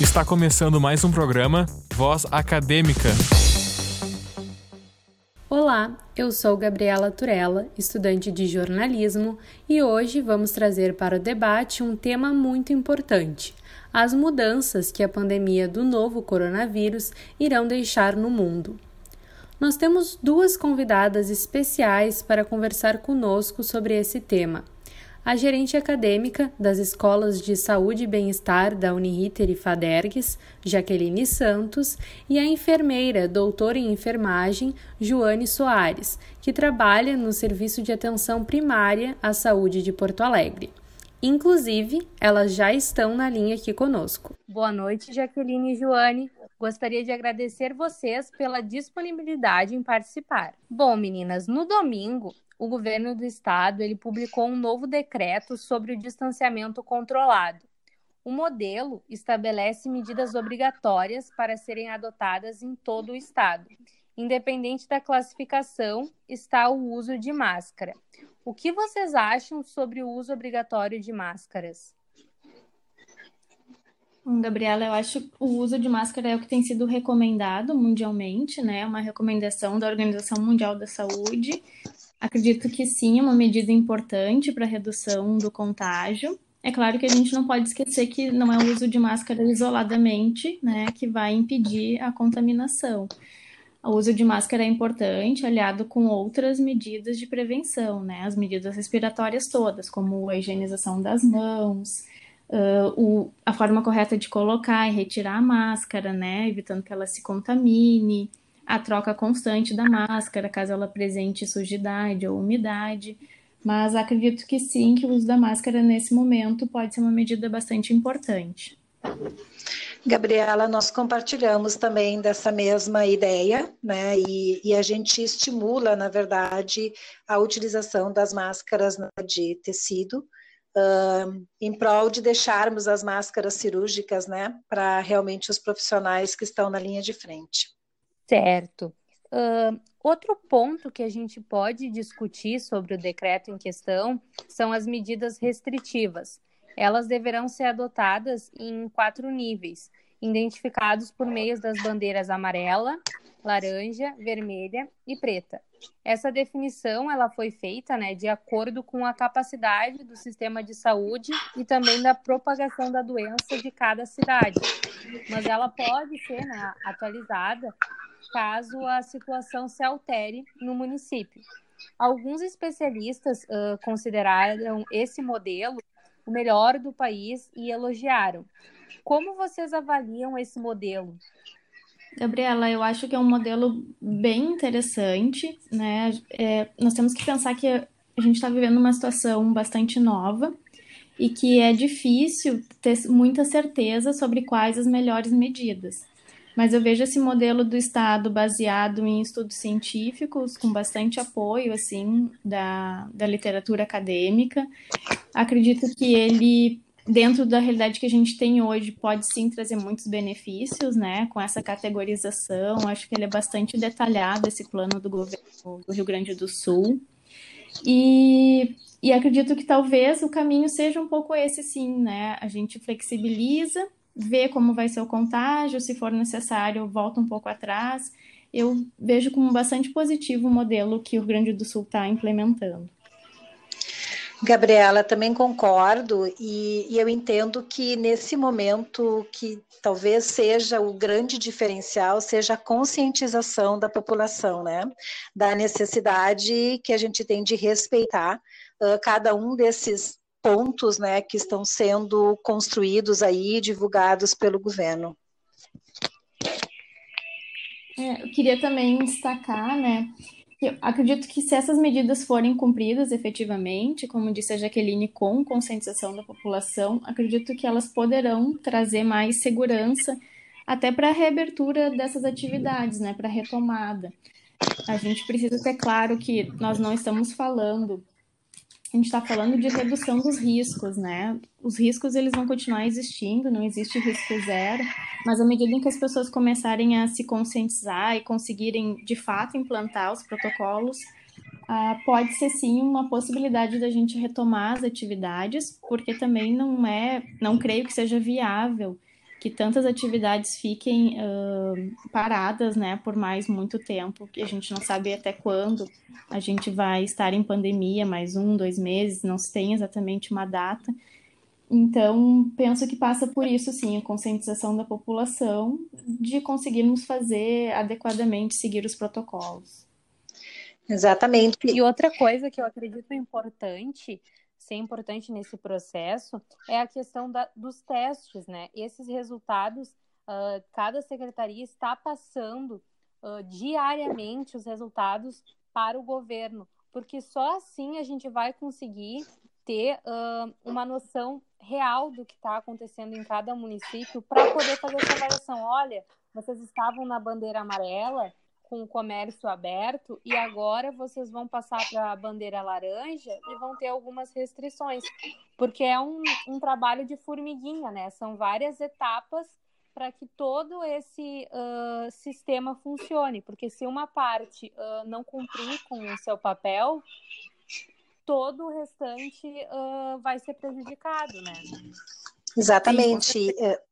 Está começando mais um programa Voz Acadêmica. Olá, eu sou Gabriela Turella, estudante de jornalismo, e hoje vamos trazer para o debate um tema muito importante: as mudanças que a pandemia do novo coronavírus irão deixar no mundo. Nós temos duas convidadas especiais para conversar conosco sobre esse tema a gerente acadêmica das Escolas de Saúde e Bem-Estar da Uniriter e Fadergues, Jaqueline Santos, e a enfermeira, doutora em enfermagem, Joane Soares, que trabalha no Serviço de Atenção Primária à Saúde de Porto Alegre. Inclusive, elas já estão na linha aqui conosco. Boa noite, Jaqueline e Joane. Gostaria de agradecer vocês pela disponibilidade em participar. Bom, meninas, no domingo o governo do estado ele publicou um novo decreto sobre o distanciamento controlado. O modelo estabelece medidas obrigatórias para serem adotadas em todo o estado. Independente da classificação, está o uso de máscara. O que vocês acham sobre o uso obrigatório de máscaras? Gabriela, eu acho que o uso de máscara é o que tem sido recomendado mundialmente, né? Uma recomendação da Organização Mundial da Saúde. Acredito que sim, é uma medida importante para a redução do contágio. É claro que a gente não pode esquecer que não é o uso de máscara isoladamente, né, que vai impedir a contaminação. O uso de máscara é importante, aliado com outras medidas de prevenção, né, as medidas respiratórias todas, como a higienização das mãos, uh, o, a forma correta de colocar e retirar a máscara, né, evitando que ela se contamine, a troca constante da máscara, caso ela apresente sujidade ou umidade. Mas acredito que sim, que o uso da máscara nesse momento pode ser uma medida bastante importante. Gabriela, nós compartilhamos também dessa mesma ideia, né? E, e, a gente estimula, na verdade, a utilização das máscaras né, de tecido, uh, em prol de deixarmos as máscaras cirúrgicas, né, para realmente os profissionais que estão na linha de frente. Certo. Uh, outro ponto que a gente pode discutir sobre o decreto em questão são as medidas restritivas. Elas deverão ser adotadas em quatro níveis, identificados por meio das bandeiras amarela, laranja, vermelha e preta. Essa definição ela foi feita né, de acordo com a capacidade do sistema de saúde e também da propagação da doença de cada cidade. Mas ela pode ser né, atualizada caso a situação se altere no município. Alguns especialistas uh, consideraram esse modelo o melhor do país e elogiaram. Como vocês avaliam esse modelo? Gabriela, eu acho que é um modelo bem interessante, né? É, nós temos que pensar que a gente está vivendo uma situação bastante nova e que é difícil ter muita certeza sobre quais as melhores medidas mas eu vejo esse modelo do Estado baseado em estudos científicos, com bastante apoio, assim, da, da literatura acadêmica. Acredito que ele, dentro da realidade que a gente tem hoje, pode sim trazer muitos benefícios, né, com essa categorização. Acho que ele é bastante detalhado, esse plano do governo do Rio Grande do Sul. E, e acredito que talvez o caminho seja um pouco esse, sim, né? A gente flexibiliza ver como vai ser o contágio, se for necessário, volta um pouco atrás. Eu vejo como bastante positivo o modelo que o Rio Grande do Sul está implementando. Gabriela, também concordo e, e, eu entendo que nesse momento que talvez seja o grande diferencial seja a conscientização da população, né? Da necessidade que a gente tem de respeitar uh, cada um desses pontos né, que estão sendo construídos aí, divulgados pelo governo. É, eu queria também destacar, né, eu acredito que se essas medidas forem cumpridas efetivamente, como disse a Jaqueline, com conscientização da população, acredito que elas poderão trazer mais segurança até para a reabertura dessas atividades, né, para a retomada. A gente precisa ter claro que nós não estamos falando a gente está falando de redução dos riscos, né? Os riscos eles vão continuar existindo, não existe risco zero, mas à medida em que as pessoas começarem a se conscientizar e conseguirem de fato implantar os protocolos, uh, pode ser sim uma possibilidade da gente retomar as atividades, porque também não é, não creio que seja viável que tantas atividades fiquem uh, paradas, né, por mais muito tempo, que a gente não sabe até quando a gente vai estar em pandemia, mais um, dois meses, não se tem exatamente uma data. Então, penso que passa por isso, sim, a conscientização da população de conseguirmos fazer adequadamente, seguir os protocolos. Exatamente. E outra coisa que eu acredito importante, ser importante nesse processo, é a questão da, dos testes, né? Esses resultados, uh, cada secretaria está passando uh, diariamente os resultados para o governo, porque só assim a gente vai conseguir ter uh, uma noção real do que está acontecendo em cada município para poder fazer essa avaliação. Olha, vocês estavam na bandeira amarela com o comércio aberto e agora vocês vão passar para a bandeira laranja e vão ter algumas restrições, porque é um, um trabalho de formiguinha, né? São várias etapas para que todo esse uh, sistema funcione, porque se uma parte uh, não cumprir com o seu papel, todo o restante uh, vai ser prejudicado, né? Exatamente. Sim, é,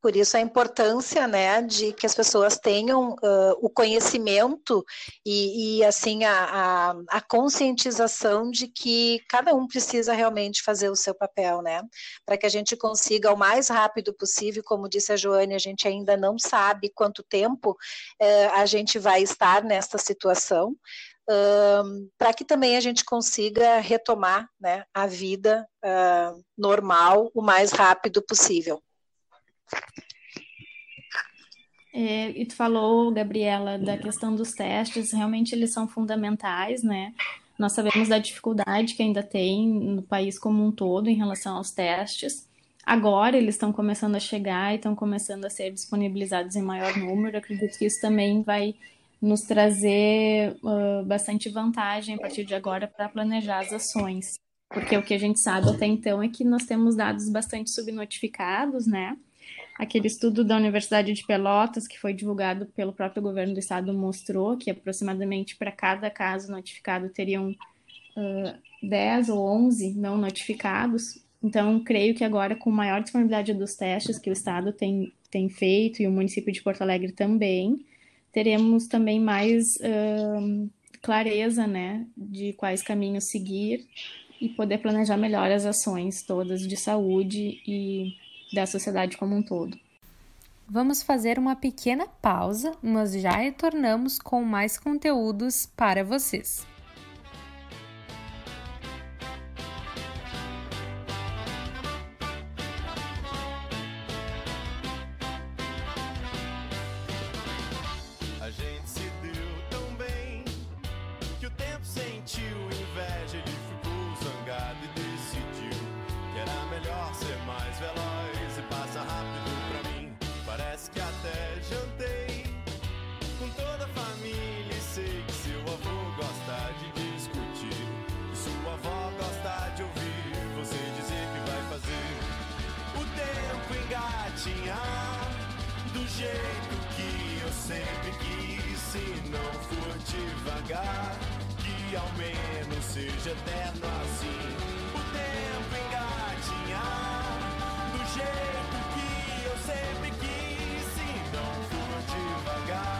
por isso a importância, né, de que as pessoas tenham uh, o conhecimento e, e assim a, a, a, conscientização de que cada um precisa realmente fazer o seu papel, né, para que a gente consiga o mais rápido possível, como disse a Joane, a gente ainda não sabe quanto tempo uh, a gente vai estar nesta situação, um, para que também a gente consiga retomar né, a vida uh, normal o mais rápido possível. É, e tu falou, Gabriela, da questão dos testes, realmente eles são fundamentais, né? Nós sabemos da dificuldade que ainda tem no país como um todo em relação aos testes. Agora eles estão começando a chegar e estão começando a ser disponibilizados em maior número. acredito que isso também vai nos trazer uh, bastante vantagem a partir de agora para planejar as ações. Porque o que a gente sabe até então é que nós temos dados bastante subnotificados, né? Aquele estudo da Universidade de Pelotas, que foi divulgado pelo próprio governo do estado, mostrou que aproximadamente para cada caso notificado teriam uh, 10 ou 11 não notificados. Então, creio que agora, com maior disponibilidade dos testes que o estado tem, tem feito e o município de Porto Alegre também, teremos também mais uh, clareza, né, de quais caminhos seguir e poder planejar melhor as ações todas de saúde e da sociedade como um todo. Vamos fazer uma pequena pausa, mas já retornamos com mais conteúdos para vocês. Jeito que eu sempre quis. Se não for devagar, que ao menos seja eterno assim. O tempo engatinhar do jeito que eu sempre quis. Se não for devagar,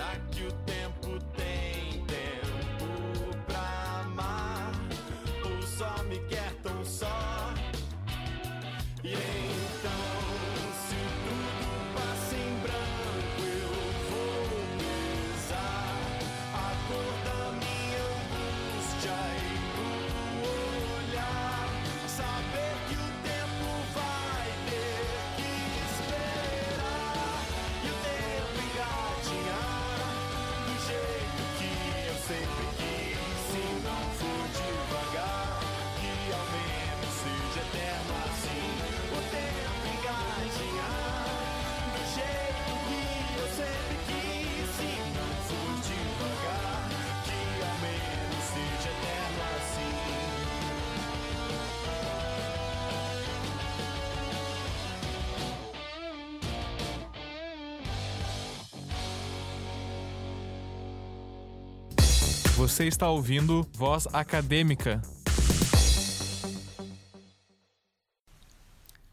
like you Você está ouvindo Voz Acadêmica.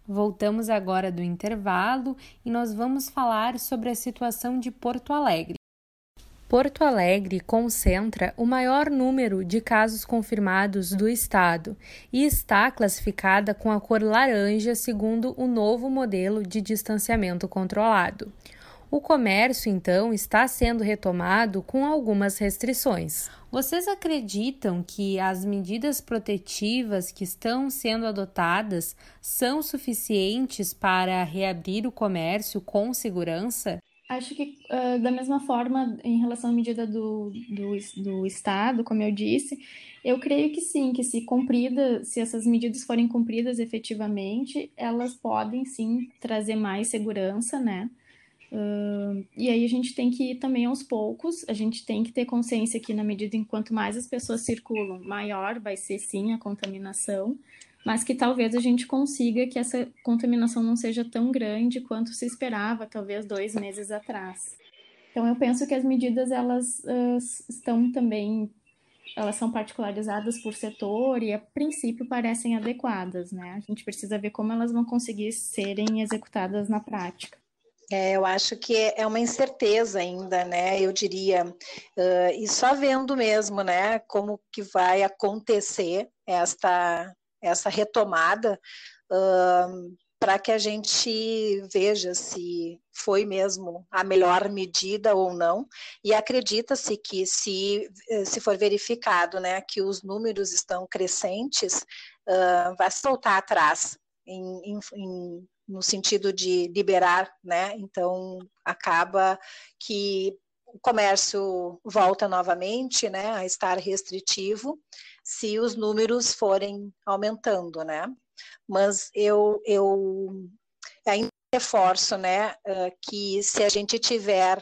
Voltamos agora do intervalo e nós vamos falar sobre a situação de Porto Alegre. Porto Alegre concentra o maior número de casos confirmados do estado e está classificada com a cor laranja, segundo o novo modelo de distanciamento controlado. O comércio, então, está sendo retomado com algumas restrições. Vocês acreditam que as medidas protetivas que estão sendo adotadas são suficientes para reabrir o comércio com segurança? Acho que, uh, da mesma forma, em relação à medida do, do, do Estado, como eu disse, eu creio que sim, que se cumprida, se essas medidas forem cumpridas efetivamente, elas podem sim trazer mais segurança, né? Uh, e aí a gente tem que ir também aos poucos, a gente tem que ter consciência que na medida em quanto mais as pessoas circulam, maior vai ser sim a contaminação, mas que talvez a gente consiga que essa contaminação não seja tão grande quanto se esperava, talvez dois meses atrás. Então eu penso que as medidas elas uh, estão também elas são particularizadas por setor e a princípio parecem adequadas, né? A gente precisa ver como elas vão conseguir serem executadas na prática. É, eu acho que é uma incerteza ainda, né? Eu diria, uh, e só vendo mesmo, né, como que vai acontecer esta essa retomada uh, para que a gente veja se foi mesmo a melhor medida ou não. E acredita-se que se se for verificado, né, que os números estão crescentes, uh, vai soltar atrás em, em, em no sentido de liberar, né? Então acaba que o comércio volta novamente, né, a estar restritivo, se os números forem aumentando, né? Mas eu eu ainda reforço, né, que se a gente tiver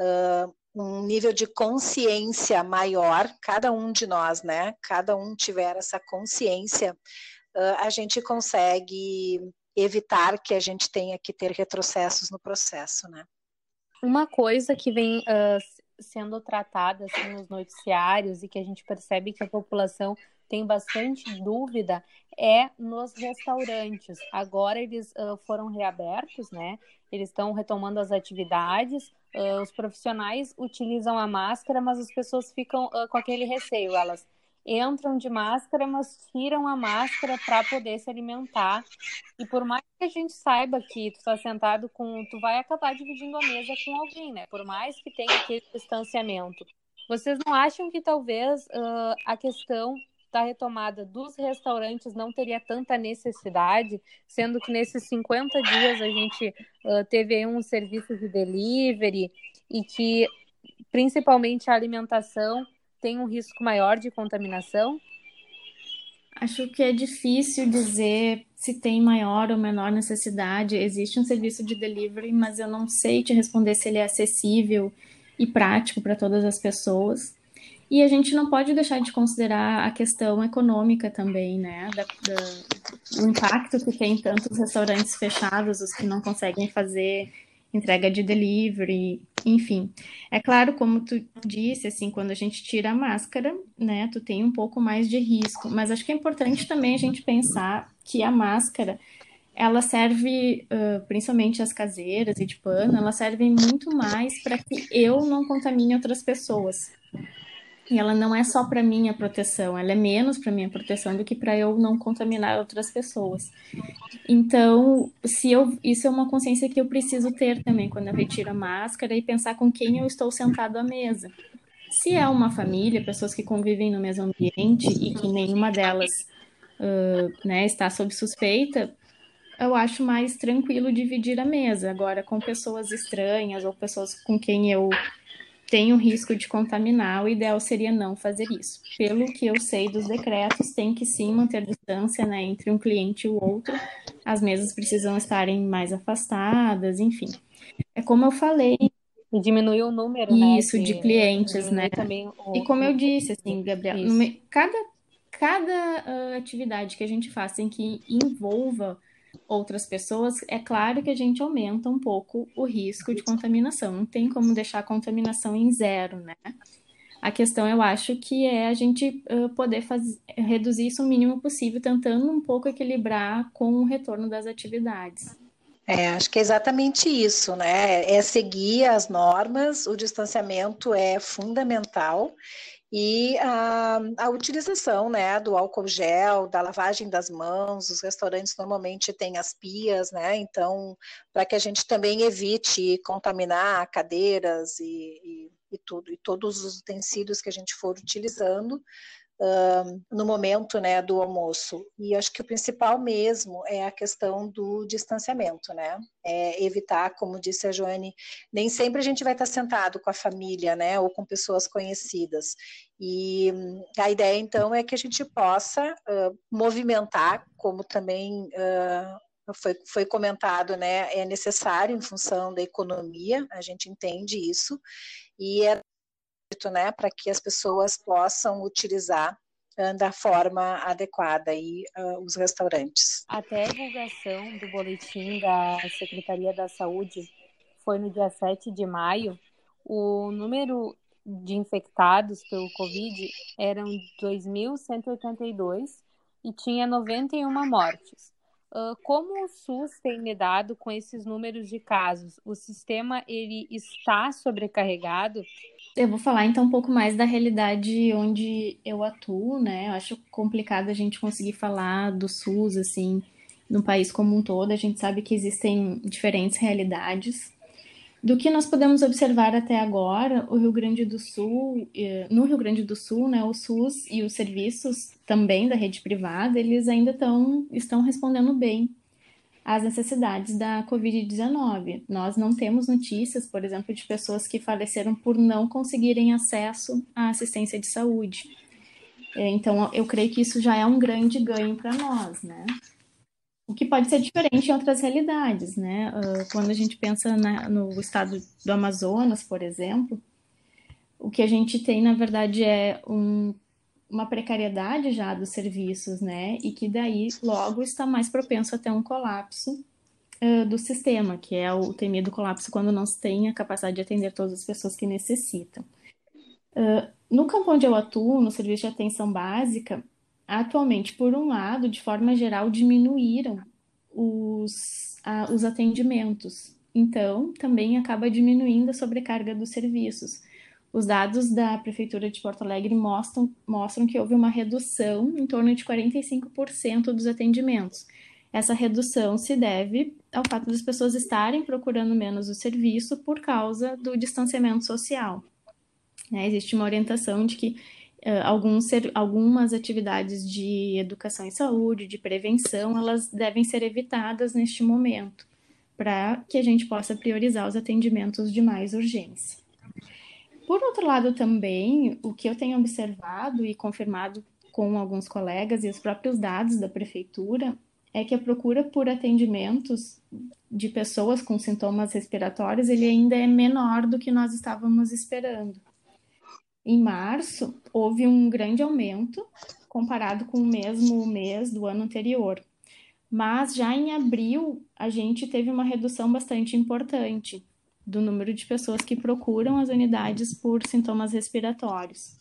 uh, um nível de consciência maior, cada um de nós, né, cada um tiver essa consciência, uh, a gente consegue evitar que a gente tenha que ter retrocessos no processo, né? Uma coisa que vem uh, sendo tratada assim, nos noticiários e que a gente percebe que a população tem bastante dúvida é nos restaurantes. Agora eles uh, foram reabertos, né? Eles estão retomando as atividades. Uh, os profissionais utilizam a máscara, mas as pessoas ficam com aquele receio. Elas entram de máscara, mas tiram a máscara para poder se alimentar. E por mais que a gente saiba que tu está sentado com, tu vai acabar dividindo a mesa com alguém, né? Por mais que tenha aquele distanciamento. Vocês não acham que talvez uh, a questão da retomada dos restaurantes não teria tanta necessidade, sendo que nesses 50 dias a gente uh, teve um serviço de delivery e que principalmente a alimentação tem um risco maior de contaminação? Acho que é difícil dizer se tem maior ou menor necessidade. Existe um serviço de delivery, mas eu não sei te responder se ele é acessível e prático para todas as pessoas. E a gente não pode deixar de considerar a questão econômica também, né? Da, da, impacto que tem tantos restaurantes fechados, os que não conseguem fazer entrega de delivery, enfim. É claro, como tu disse, assim, quando a gente tira a máscara, né, tu tem um pouco mais de risco, mas acho que é importante também a gente pensar que a máscara, ela serve, uh, principalmente as caseiras e de pano, elas servem muito mais para que eu não contamine outras pessoas. E ela não é só para minha proteção, ela é menos para minha proteção do que para eu não contaminar outras pessoas. Então, se eu, isso é uma consciência que eu preciso ter também quando eu retiro a máscara e pensar com quem eu estou sentado à mesa. Se é uma família, pessoas que convivem no mesmo ambiente e que nenhuma delas uh, né, está sob suspeita, eu acho mais tranquilo dividir a mesa. Agora, com pessoas estranhas ou pessoas com quem eu tenho risco de contaminar, o ideal seria não fazer isso. Pelo que eu sei dos decretos, tem que sim manter distância né, entre um cliente e o outro. As mesas precisam estarem mais afastadas, enfim. É como eu falei, e diminuir o número, né? Isso, de, de clientes, né? O... E como eu disse, assim, Gabriel, cada, cada uh, atividade que a gente faça em que envolva outras pessoas, é claro que a gente aumenta um pouco o risco de contaminação. Não tem como deixar a contaminação em zero, né? A questão, eu acho, que é a gente poder faz... reduzir isso o mínimo possível, tentando um pouco equilibrar com o retorno das atividades. É, acho que é exatamente isso, né? É seguir as normas, o distanciamento é fundamental e a, a, utilização né, do álcool gel, da lavagem das mãos, os restaurantes normalmente têm as pias, né? Então, para que a gente também evite contaminar cadeiras e, e, e tudo, e todos os utensílios que a gente for utilizando, no momento né, do almoço. E acho que o principal mesmo é a questão do distanciamento, né? É evitar, como disse a Joane, nem sempre a gente vai estar sentado com a família, né? Ou com pessoas conhecidas. E a ideia, então, é que a gente possa uh, movimentar, como também uh, foi, foi comentado, né? É necessário em função da economia, a gente entende isso, e é né, para que as pessoas possam utilizar uh, da forma adequada aí, uh, os restaurantes. Até a divulgação do boletim da Secretaria da Saúde foi no dia 7 de maio. O número de infectados pelo Covid eram 2.182 e tinha 91 mortes. Uh, como o SUS tem lidado com esses números de casos? O sistema ele está sobrecarregado? Eu vou falar então um pouco mais da realidade onde eu atuo, né? Eu acho complicado a gente conseguir falar do SUS assim no país como um todo. A gente sabe que existem diferentes realidades. Do que nós podemos observar até agora, o Rio Grande do Sul, eh, no Rio Grande do Sul, né, o SUS e os serviços também da rede privada, eles ainda tão, estão respondendo bem às necessidades da Covid-19. Nós não temos notícias, por exemplo, de pessoas que faleceram por não conseguirem acesso à assistência de saúde. Eh, então, eu creio que isso já é um grande ganho para nós, né? O que pode ser diferente em outras realidades, né? Uh, quando a gente pensa na, no estado do Amazonas, por exemplo, o que a gente tem, na verdade, é um, uma precariedade já dos serviços, né? E que daí logo está mais propenso a ter um colapso uh, do sistema, que é o temido colapso quando não se tem a capacidade de atender todas as pessoas que necessitam. Uh, no campo onde eu atuo, no serviço de atenção básica, Atualmente, por um lado, de forma geral, diminuíram os, a, os atendimentos. Então, também acaba diminuindo a sobrecarga dos serviços. Os dados da Prefeitura de Porto Alegre mostram, mostram que houve uma redução em torno de 45% dos atendimentos. Essa redução se deve ao fato das pessoas estarem procurando menos o serviço por causa do distanciamento social. Né? Existe uma orientação de que alguns ser, algumas atividades de educação e saúde, de prevenção, elas devem ser evitadas neste momento, para que a gente possa priorizar os atendimentos de mais urgência. Por outro lado, também, o que eu tenho observado e confirmado com alguns colegas e os próprios dados da prefeitura é que a procura por atendimentos de pessoas com sintomas respiratórios ele ainda é menor do que nós estávamos esperando. Em março, houve um grande aumento comparado com o mesmo mês do ano anterior. Mas já em abril, a gente teve uma redução bastante importante do número de pessoas que procuram as unidades por sintomas respiratórios.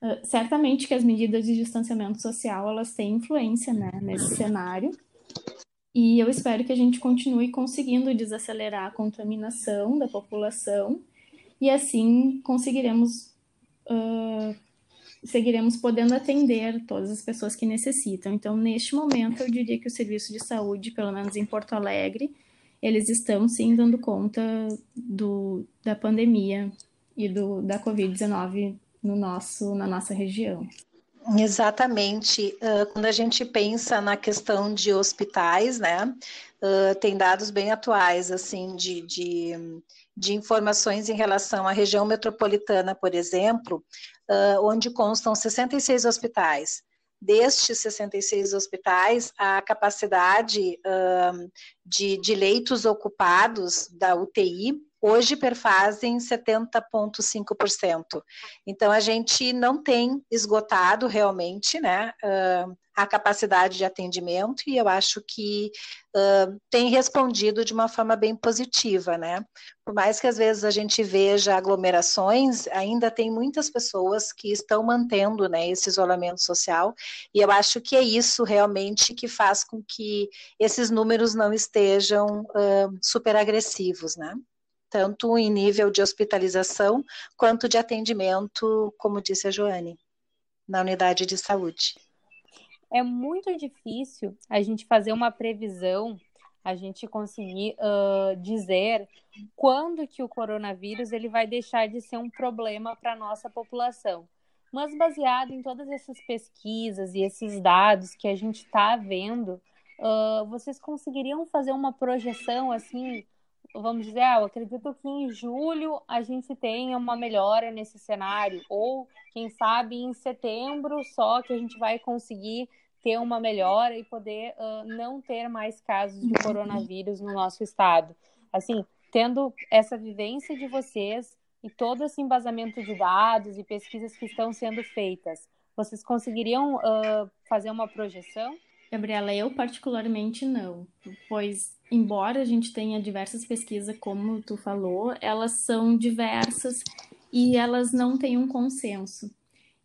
Uh, certamente que as medidas de distanciamento social elas têm influência né, nesse cenário E eu espero que a gente continue conseguindo desacelerar a contaminação da população e assim conseguiremos uh, seguiremos podendo atender todas as pessoas que necessitam. Então, neste momento, eu diria que o serviço de saúde, pelo menos em Porto Alegre, eles estão sim dando conta do, da pandemia e do, da Covid-19 no nosso, na nossa região. Exatamente. Uh, quando a gente pensa na questão de hospitais, né, uh, tem dados bem atuais, assim, de, de, de, informações em relação à região metropolitana, por exemplo, uh, onde constam 66 hospitais. Destes 66 hospitais, a capacidade de, de leitos ocupados da UTI hoje perfazem 70,5%. Então, a gente não tem esgotado realmente né, a capacidade de atendimento e eu acho que uh, tem respondido de uma forma bem positiva, né? Por mais que às vezes a gente veja aglomerações, ainda tem muitas pessoas que estão mantendo né, esse isolamento social e eu acho que é isso realmente que faz com que esses números não estejam uh, super agressivos, né? tanto em nível de hospitalização quanto de atendimento, como disse a Joane, na unidade de saúde. É muito difícil a gente fazer uma previsão, a gente conseguir uh, dizer quando que o coronavírus ele vai deixar de ser um problema para a nossa população. Mas baseado em todas essas pesquisas e esses dados que a gente está vendo, uh, vocês conseguiriam fazer uma projeção assim vamos dizer, ah, eu acredito que em julho a gente tenha uma melhora nesse cenário, ou quem sabe em setembro só que a gente vai conseguir ter uma melhora e poder uh, não ter mais casos de coronavírus no nosso estado. Assim, tendo essa vivência de vocês e todo esse embasamento de dados e pesquisas que estão sendo feitas, vocês conseguiriam uh, fazer uma projeção? Gabriela, eu particularmente não, pois embora a gente tenha diversas pesquisas, como tu falou, elas são diversas e elas não têm um consenso.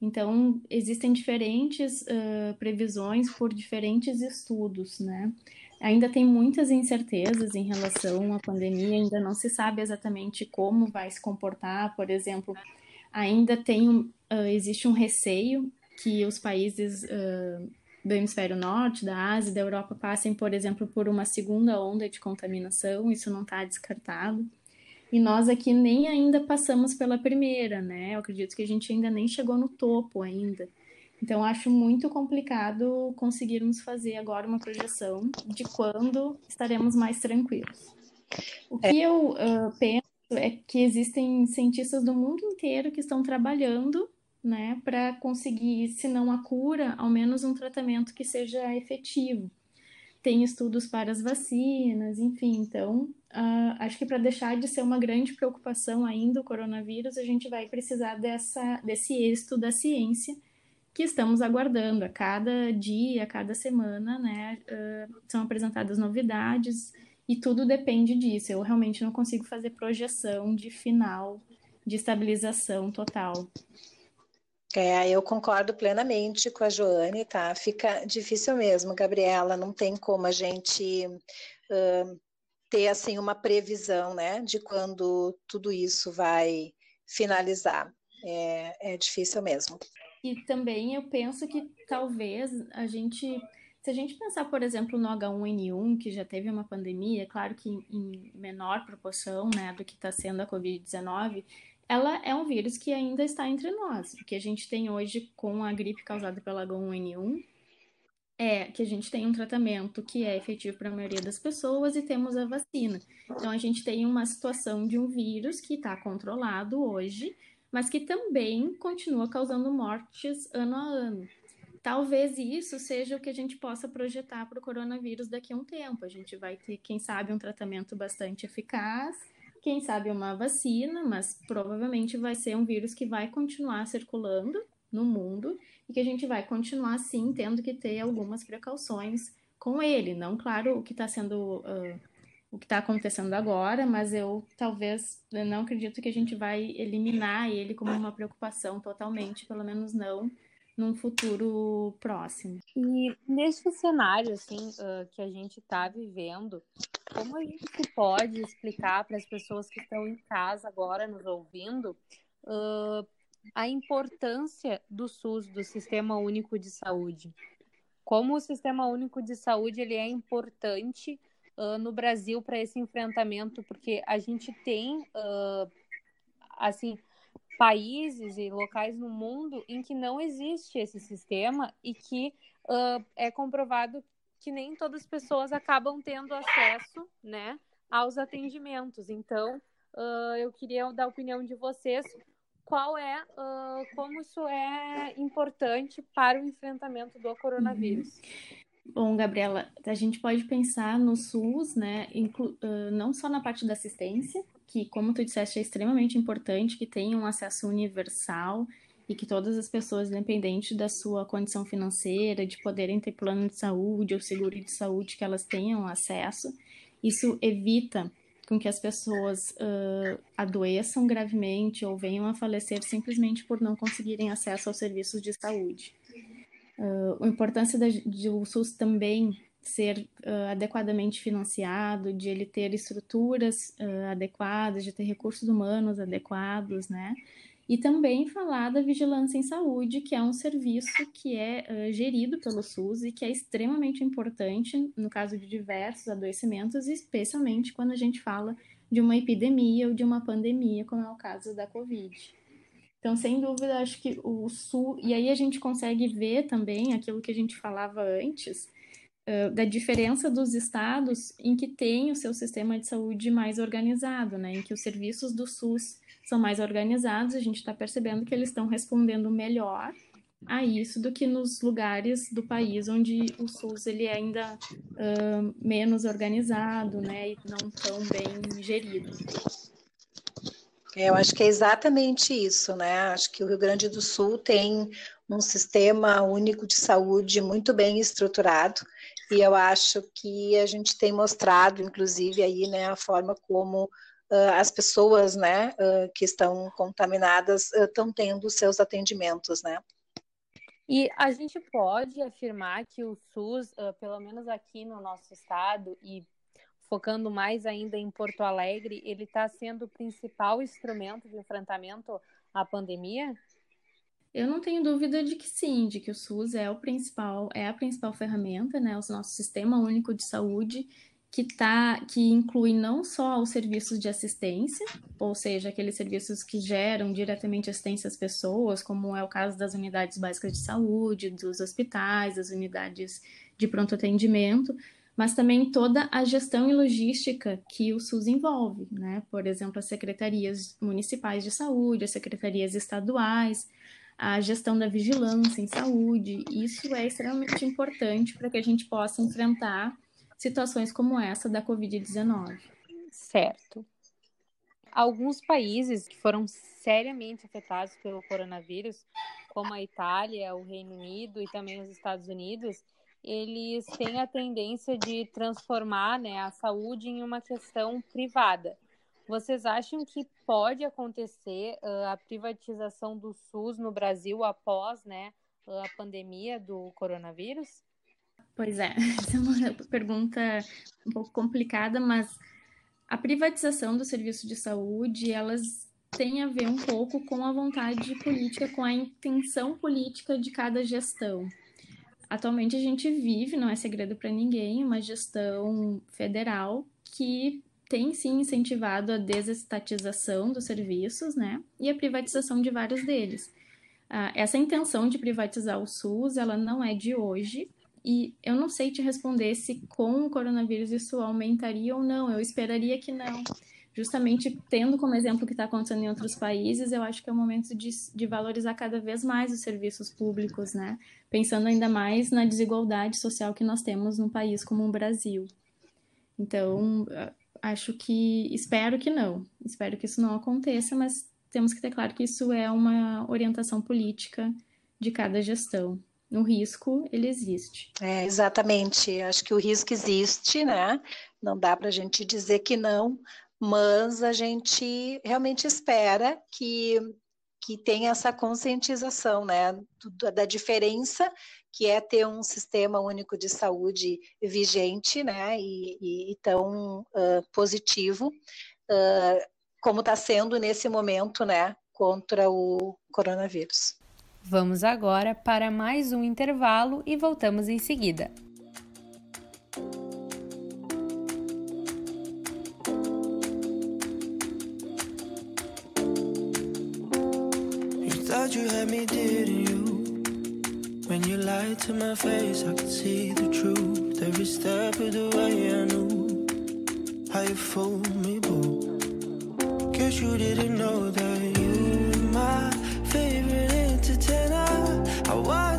Então, existem diferentes uh, previsões por diferentes estudos, né? Ainda tem muitas incertezas em relação à pandemia, ainda não se sabe exatamente como vai se comportar. Por exemplo, ainda tem uh, existe um receio que os países uh, do hemisfério norte, da Ásia e da Europa passem, por exemplo, por uma segunda onda de contaminação, isso não está descartado. E nós aqui nem ainda passamos pela primeira, né? Eu acredito que a gente ainda nem chegou no topo ainda. Então, acho muito complicado conseguirmos fazer agora uma projeção de quando estaremos mais tranquilos. O que é. eu uh, penso é que existem cientistas do mundo inteiro que estão trabalhando né, para conseguir, se não a cura, ao menos um tratamento que seja efetivo. Tem estudos para as vacinas, enfim, então uh, acho que para deixar de ser uma grande preocupação ainda o coronavírus, a gente vai precisar dessa, desse êxito da ciência que estamos aguardando a cada dia, a cada semana, né? Uh, são apresentadas novidades e tudo depende disso. Eu realmente não consigo fazer projeção de final, de estabilização total. É, eu concordo plenamente com a Joane, tá? Fica difícil mesmo, Gabriela, não tem como a gente uh, ter, assim, uma previsão, né, de quando tudo isso vai finalizar. É, é difícil mesmo. E também eu penso que talvez a gente se a gente pensar, por exemplo, no H1N1, que já teve uma pandemia, é claro que em menor proporção né, do que está sendo a Covid-19, ela é um vírus que ainda está entre nós. O que a gente tem hoje com a gripe causada pela H1N1 é que a gente tem um tratamento que é efetivo para a maioria das pessoas e temos a vacina. Então a gente tem uma situação de um vírus que está controlado hoje, mas que também continua causando mortes ano a ano. Talvez isso seja o que a gente possa projetar para o coronavírus daqui a um tempo. A gente vai ter, quem sabe, um tratamento bastante eficaz quem sabe uma vacina, mas provavelmente vai ser um vírus que vai continuar circulando no mundo e que a gente vai continuar, sim, tendo que ter algumas precauções com ele. Não, claro, o que está sendo. Uh, o que está acontecendo agora, mas eu talvez eu não acredito que a gente vai eliminar ele como uma preocupação totalmente, pelo menos não num futuro próximo. E nesse cenário assim uh, que a gente está vivendo, como a gente pode explicar para as pessoas que estão em casa agora nos ouvindo uh, a importância do SUS, do Sistema Único de Saúde? Como o Sistema Único de Saúde ele é importante uh, no Brasil para esse enfrentamento, porque a gente tem assim países e locais no mundo em que não existe esse sistema e que uh, é comprovado que nem todas as pessoas acabam tendo acesso, né, aos atendimentos. Então, uh, eu queria dar a opinião de vocês. Qual é, uh, como isso é importante para o enfrentamento do coronavírus? Uhum. Bom, Gabriela, a gente pode pensar no SUS, né, inclu, não só na parte da assistência, que, como tu disseste, é extremamente importante que tenha um acesso universal e que todas as pessoas, independente da sua condição financeira, de poderem ter plano de saúde ou seguro de saúde, que elas tenham acesso. Isso evita com que as pessoas uh, adoeçam gravemente ou venham a falecer simplesmente por não conseguirem acesso aos serviços de saúde. Uh, a importância do SUS também ser uh, adequadamente financiado, de ele ter estruturas adequadas, de ter recursos humanos adequados, né? E também falar da vigilância em saúde, que é um serviço que é uh, gerido pelo SUS e que é extremamente importante no caso de diversos adoecimentos, especialmente quando a gente fala de uma epidemia ou de uma pandemia, como é o caso da Covid. Então, sem dúvida, acho que o SUS. E aí a gente consegue ver também aquilo que a gente falava antes, da diferença dos estados em que tem o seu sistema de saúde mais organizado, né? Em que os serviços do SUS são mais organizados, a gente está percebendo que eles estão respondendo melhor a isso do que nos lugares do país onde o SUS ele é ainda uh, menos organizado, né? E não tão bem gerido. É, eu acho que é exatamente isso, né? Acho que o Rio Grande do Sul tem um sistema único de saúde muito bem estruturado e eu acho que a gente tem mostrado, inclusive, aí, né, a forma como as pessoas, né, uh, que estão contaminadas estão uh, tendo seus atendimentos, né. E a gente pode afirmar que o SUS, pelo menos aqui no nosso estado e focando mais ainda em Porto Alegre, ele está sendo o principal instrumento de enfrentamento à pandemia? Eu não tenho dúvida de que sim, de que o SUS é o principal, é a principal ferramenta, né, o nosso sistema único de saúde, que tá, que inclui não só os serviços de assistência, ou seja, aqueles serviços que geram diretamente assistência às pessoas, como é o caso das unidades básicas de saúde, dos hospitais, das unidades de pronto atendimento, mas também toda a gestão e logística que o SUS envolve, né? Por exemplo, as secretarias municipais de saúde, as secretarias estaduais, a gestão da vigilância em saúde. Isso é extremamente importante para que a gente possa enfrentar situações como essa da Covid-19. Certo. Alguns países que foram seriamente afetados pelo coronavírus, como a Itália, o Reino Unido e também os Estados Unidos, eles têm a tendência de transformar né, a saúde em uma questão privada. Vocês acham que pode acontecer uh, a privatização do SUS no Brasil após né, a pandemia do coronavírus? Pois é, essa é uma pergunta um pouco complicada, mas a privatização do serviço de saúde, elas têm a ver um pouco com a vontade política, com a intenção política de cada gestão. Atualmente a gente vive, não é segredo para ninguém, uma gestão federal que tem sim incentivado a desestatização dos serviços, né, e a privatização de vários deles. Ah, essa intenção de privatizar o SUS, ela não é de hoje, e eu não sei te responder se com o coronavírus isso aumentaria ou não, eu esperaria que não. Justamente tendo como exemplo o que está acontecendo em outros países, eu acho que é o momento de, de valorizar cada vez mais os serviços públicos, né? Pensando ainda mais na desigualdade social que nós temos num país como o Brasil. Então, acho que espero que não. Espero que isso não aconteça, mas temos que ter claro que isso é uma orientação política de cada gestão. No risco, ele existe. É, exatamente. Acho que o risco existe, né? Não dá para a gente dizer que não, mas a gente realmente espera que que tenha essa conscientização, né, da diferença que é ter um sistema único de saúde vigente, né, e, e, e tão uh, positivo, uh, como está sendo nesse momento, né, contra o coronavírus. Vamos agora para mais um intervalo e voltamos em seguida. me, you? My face, step way me. Guess you didn't know that you were my favorite. I watch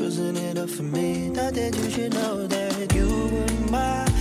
when your touch wasn't enough for me. Thought that you should know that you were my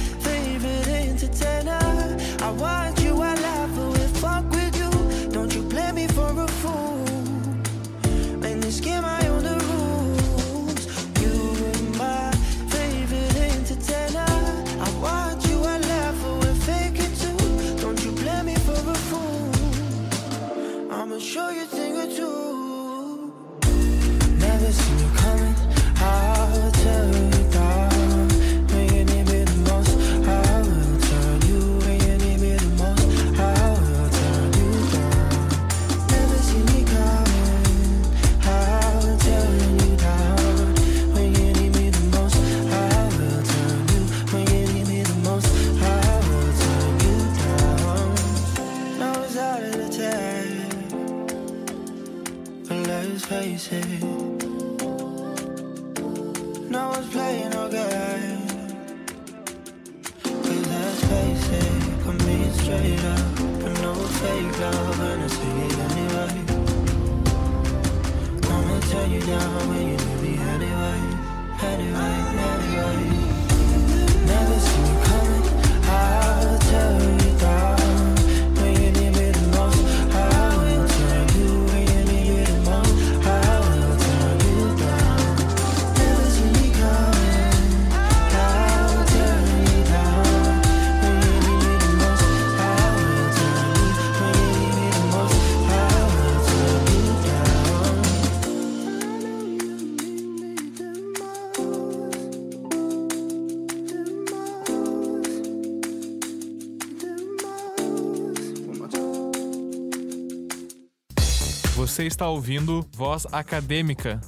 está ouvindo Voz Acadêmica.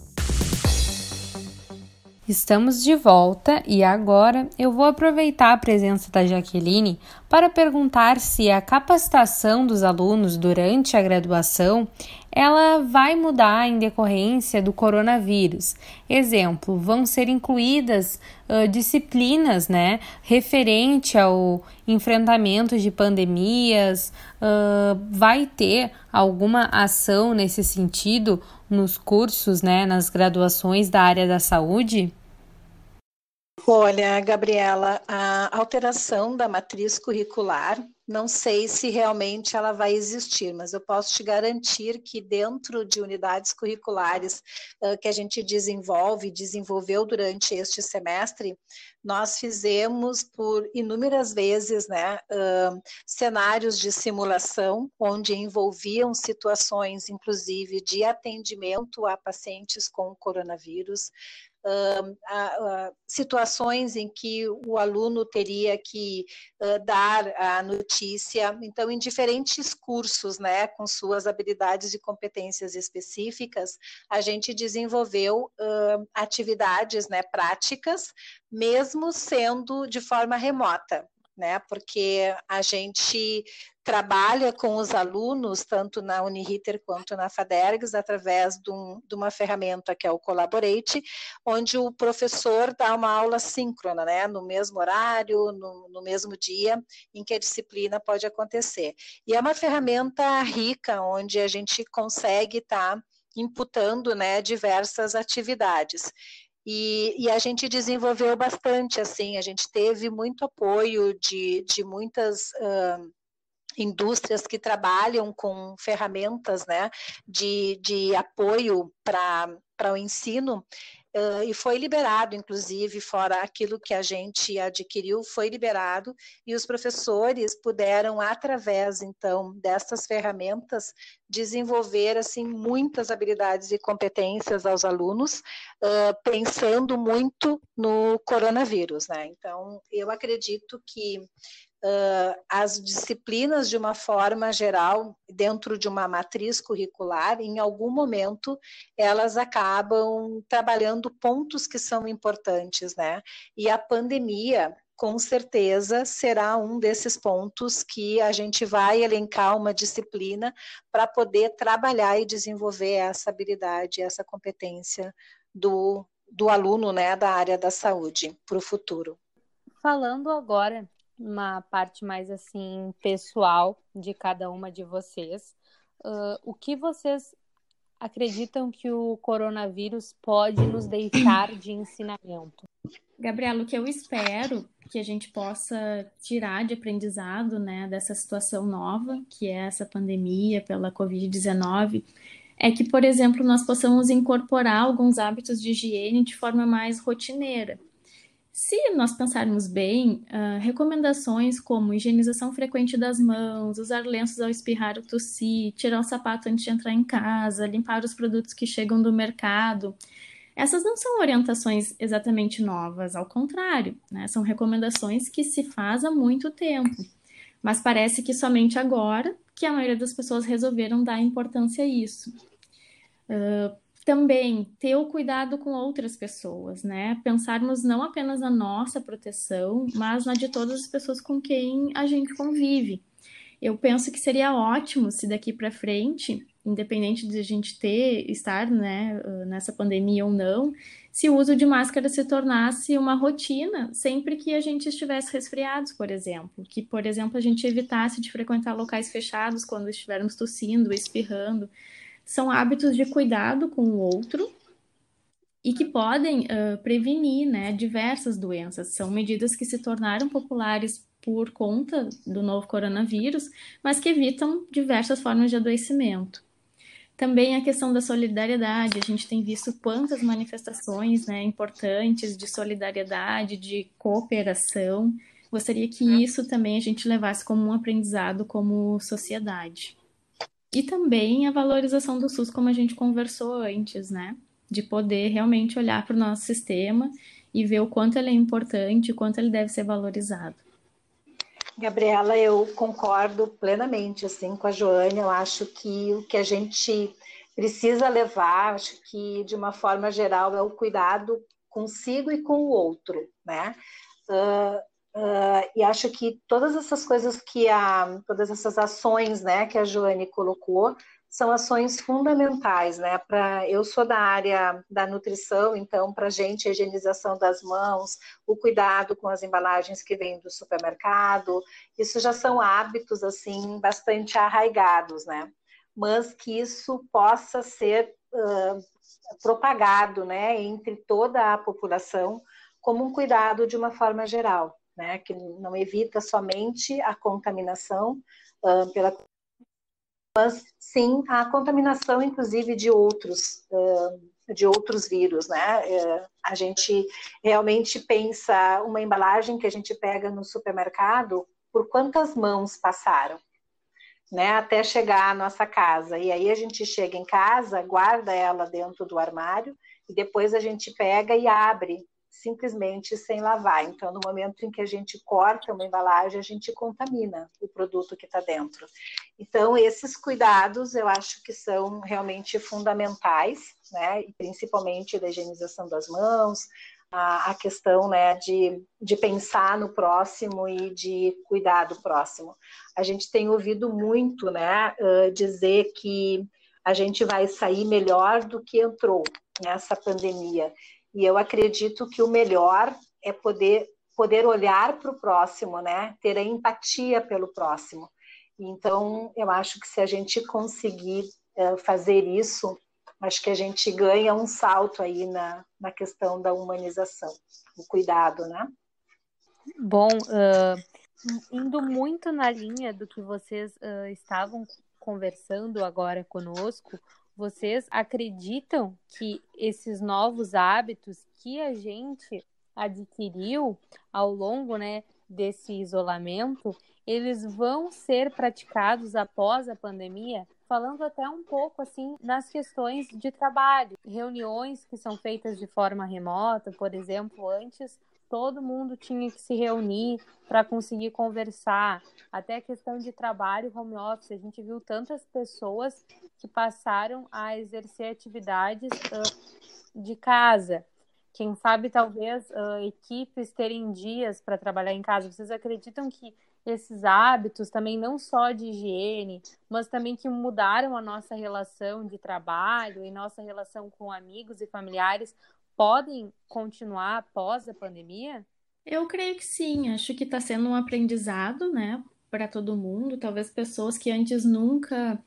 Estamos de volta e agora eu vou aproveitar a presença da Jaqueline para perguntar se a capacitação dos alunos durante a graduação ela vai mudar em decorrência do coronavírus. Exemplo, vão ser incluídas uh, disciplinas, né, referente ao enfrentamento de pandemias. Uh, vai ter alguma ação nesse sentido nos cursos, né, nas graduações da área da saúde? Olha, Gabriela, a alteração da matriz curricular, não sei se realmente ela vai existir, mas eu posso te garantir que dentro de unidades curriculares uh, que a gente desenvolve, desenvolveu durante este semestre, nós fizemos por inúmeras vezes né, uh, cenários de simulação, onde envolviam situações, inclusive, de atendimento a pacientes com coronavírus, situações em que o aluno teria que dar a notícia. Então, em diferentes cursos, né, com suas habilidades e competências específicas, a gente desenvolveu atividades, né, práticas, mesmo sendo de forma remota né? Porque a gente trabalha com os alunos, tanto na Uniriter quanto na Fadergs, através de, um, de, uma ferramenta que é o Collaborate, onde o professor dá uma aula síncrona, né? No mesmo horário, no, no mesmo dia em que a disciplina pode acontecer. E é uma ferramenta rica, onde a gente consegue estar tá imputando né, diversas atividades. E, e, a gente desenvolveu bastante, assim, a gente teve muito apoio de, de muitas uh, indústrias que trabalham com ferramentas né, de, de apoio para o ensino, uh, e foi liberado, inclusive, fora aquilo que a gente adquiriu, foi liberado, e os professores puderam, através, então, dessas ferramentas, desenvolver, assim, muitas habilidades e competências aos alunos, uh, pensando muito no coronavírus, né? Então, eu acredito que uh, as disciplinas de uma forma geral, dentro de uma matriz curricular, em algum momento elas acabam trabalhando pontos que são importantes, né? E a pandemia, com certeza será um desses pontos que a gente vai elencar uma disciplina para poder trabalhar e desenvolver essa habilidade, essa competência do, do aluno né, da área da saúde para o futuro. Falando agora uma parte mais assim pessoal de cada uma de vocês. Uh, o que vocês acreditam que o coronavírus pode nos deixar de ensinamento? Gabriela, o que eu espero que a gente possa tirar de aprendizado né, dessa situação nova, que é essa pandemia pela Covid-19, é que, por exemplo, nós possamos incorporar alguns hábitos de higiene de forma mais rotineira. Se nós pensarmos bem, uh, recomendações como higienização frequente das mãos, usar lenços ao espirrar ou tossir, tirar o sapato antes de entrar em casa, limpar os produtos que chegam do mercado, essas não são orientações exatamente novas, ao contrário, né? são recomendações que se faz há muito tempo. Mas parece que somente agora que a maioria das pessoas resolveram dar importância a isso. Uh, também ter o cuidado com outras pessoas, né? Pensarmos não apenas na nossa proteção, mas na de todas as pessoas com quem a gente convive. Eu penso que seria ótimo se daqui para frente, independente de a gente ter estar, né, nessa pandemia ou não, se o uso de máscara se tornasse uma rotina sempre que a gente estivesse resfriados, por exemplo, que por exemplo a gente evitasse de frequentar locais fechados quando estivermos tossindo, espirrando são hábitos de cuidado com o outro e que podem uh, prevenir né, diversas doenças. São medidas que se tornaram populares por conta do novo coronavírus, mas que evitam diversas formas de adoecimento. Também a questão da solidariedade, a gente tem visto quantas manifestações né, importantes de solidariedade, de cooperação. Gostaria que uhum. isso também a gente levasse como um aprendizado como sociedade. E também a valorização do SUS, como a gente conversou antes, né? De poder realmente olhar para o nosso sistema e ver o quanto ele é importante, o quanto ele deve ser valorizado. Gabriela, eu concordo plenamente assim com a Joane. Eu acho que o que a gente precisa levar, acho que de uma forma geral, é o cuidado consigo e com o outro, né? Uh, Uh, e acho que todas essas coisas que a, todas essas ações, né, que a Joane colocou, são ações fundamentais, né? Para eu sou da área da nutrição, então para gente a higienização das mãos, o cuidado com as embalagens que vêm do supermercado, isso já são hábitos assim bastante arraigados, né? Mas que isso possa ser uh, propagado, né, entre toda a população como um cuidado de uma forma geral né, que não evita somente a contaminação uh, pela mas sim a contaminação, inclusive, de outros, uh, de outros vírus, né? Uh, a gente realmente pensa uma embalagem que a gente pega no supermercado, por quantas mãos passaram, né? Até chegar à nossa casa. E aí a gente chega em casa, guarda ela dentro do armário e depois a gente pega e abre simplesmente sem lavar. Então, no momento em que a gente corta uma embalagem, a gente contamina o produto que está dentro. Então, esses cuidados eu acho que são realmente fundamentais, né? E principalmente da higienização das mãos, a, a questão né, de, de pensar no próximo e de cuidar do próximo. A gente tem ouvido muito né, uh, dizer que a gente vai sair melhor do que entrou nessa pandemia. E eu acredito que o melhor é poder poder olhar para o próximo, né? Ter a empatia pelo próximo. Então, eu acho que se a gente conseguir uh, fazer isso, acho que a gente ganha um salto aí na, na questão da humanização, o cuidado, né? Bom, uh, indo muito na linha do que vocês uh, estavam conversando agora conosco, vocês acreditam que esses novos hábitos que a gente adquiriu ao longo né, desse isolamento, eles vão ser praticados após a pandemia? falando até um pouco assim nas questões de trabalho, reuniões que são feitas de forma remota, por exemplo, antes todo mundo tinha que se reunir para conseguir conversar, até a questão de trabalho home office, a gente viu tantas pessoas que passaram a exercer atividades uh, de casa. Quem sabe talvez uh, equipes terem dias para trabalhar em casa. Vocês acreditam que esses hábitos também não só de higiene, mas também que mudaram a nossa relação de trabalho e nossa relação com amigos e familiares podem continuar após a pandemia? Eu creio que sim, acho que está sendo um aprendizado, né, para todo mundo. Talvez pessoas que antes nunca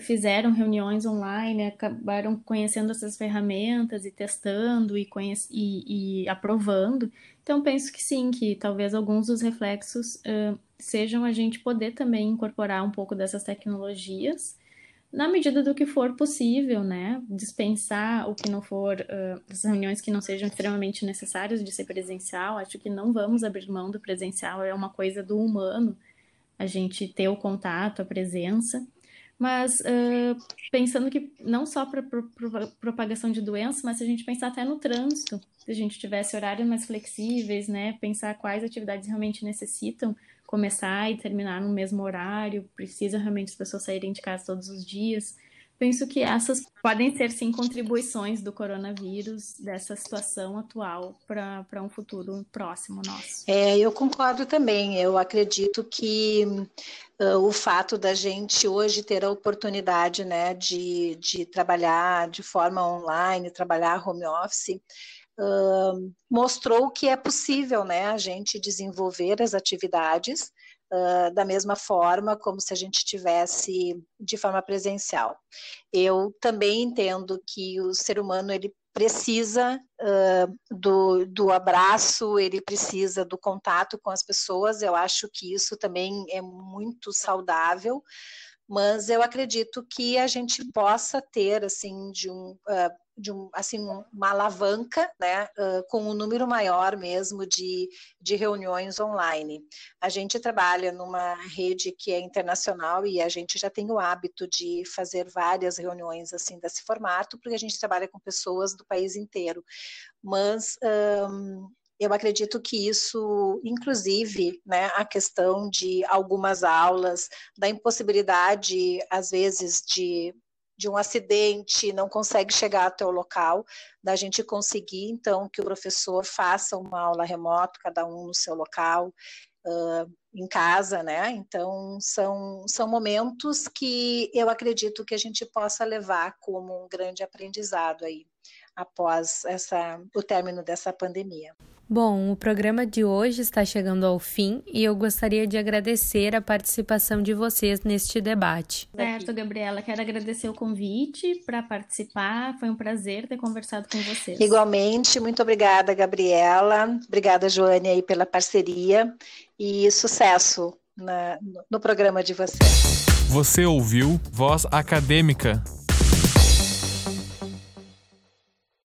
fizeram reuniões online, acabaram conhecendo essas ferramentas e testando e, e, e aprovando. Então, penso que sim, que talvez alguns dos reflexos uh, sejam a gente poder também incorporar um pouco dessas tecnologias na medida do que for possível, né? Dispensar o que não for, uh, as reuniões que não sejam extremamente necessárias de ser presencial. Acho que não vamos abrir mão do presencial, é uma coisa do humano a gente ter o contato, a presença. Mas uh, pensando que não só para pro, pro, propagação de doenças, mas se a gente pensar até no trânsito, se a gente tivesse horários mais flexíveis, né, pensar quais atividades realmente necessitam começar e terminar no mesmo horário, precisa realmente as pessoas saírem de casa todos os dias. Penso que essas podem ser sim contribuições do coronavírus, dessa situação atual, para um futuro próximo nosso. É, eu concordo também. Eu acredito que uh, o fato da gente hoje ter a oportunidade né, de, de trabalhar de forma online, trabalhar home office, uh, mostrou que é possível né, a gente desenvolver as atividades uh, da mesma forma como se a gente tivesse de forma presencial. Eu também entendo que o ser humano ele precisa uh, do, do abraço, ele precisa do contato com as pessoas. Eu acho que isso também é muito saudável mas eu acredito que a gente possa ter assim de um uh, de um, assim uma alavanca né uh, com um número maior mesmo de, de reuniões online. A gente trabalha numa rede que é internacional e a gente já tem o hábito de fazer várias reuniões assim desse formato porque a gente trabalha com pessoas do país inteiro. Mas um, eu acredito que isso, inclusive, né, a questão de algumas aulas, da impossibilidade, às vezes, de, de um acidente, não consegue chegar até o local, da gente conseguir, então, que o professor faça uma aula remota, cada um no seu local, uh, em casa, né? Então, são, são momentos que eu acredito que a gente possa levar como um grande aprendizado aí, após essa, o término dessa pandemia. Bom, o programa de hoje está chegando ao fim e eu gostaria de agradecer a participação de vocês neste debate. Certo, Gabriela, quero agradecer o convite para participar. Foi um prazer ter conversado com vocês. Igualmente, muito obrigada, Gabriela. Obrigada, Joane, aí pela parceria e sucesso na, no programa de vocês. Você ouviu Voz Acadêmica